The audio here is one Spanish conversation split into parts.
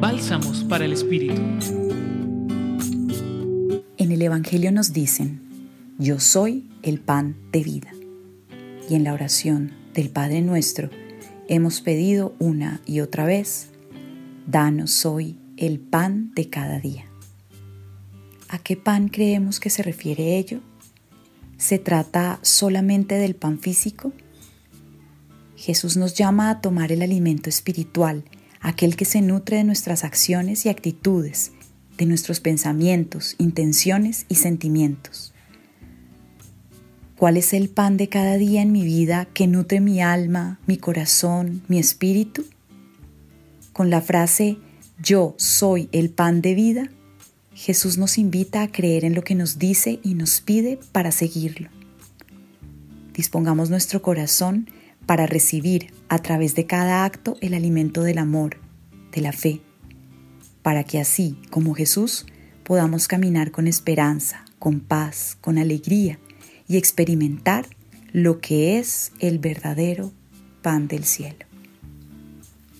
Bálsamos para el Espíritu. En el Evangelio nos dicen, yo soy el pan de vida. Y en la oración del Padre nuestro hemos pedido una y otra vez, danos hoy el pan de cada día. ¿A qué pan creemos que se refiere ello? ¿Se trata solamente del pan físico? Jesús nos llama a tomar el alimento espiritual, aquel que se nutre de nuestras acciones y actitudes, de nuestros pensamientos, intenciones y sentimientos. ¿Cuál es el pan de cada día en mi vida que nutre mi alma, mi corazón, mi espíritu? Con la frase Yo soy el pan de vida, Jesús nos invita a creer en lo que nos dice y nos pide para seguirlo. Dispongamos nuestro corazón para recibir a través de cada acto el alimento del amor, de la fe, para que así como Jesús podamos caminar con esperanza, con paz, con alegría y experimentar lo que es el verdadero pan del cielo.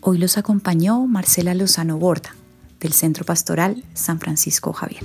Hoy los acompañó Marcela Lozano Borda, del Centro Pastoral San Francisco Javier.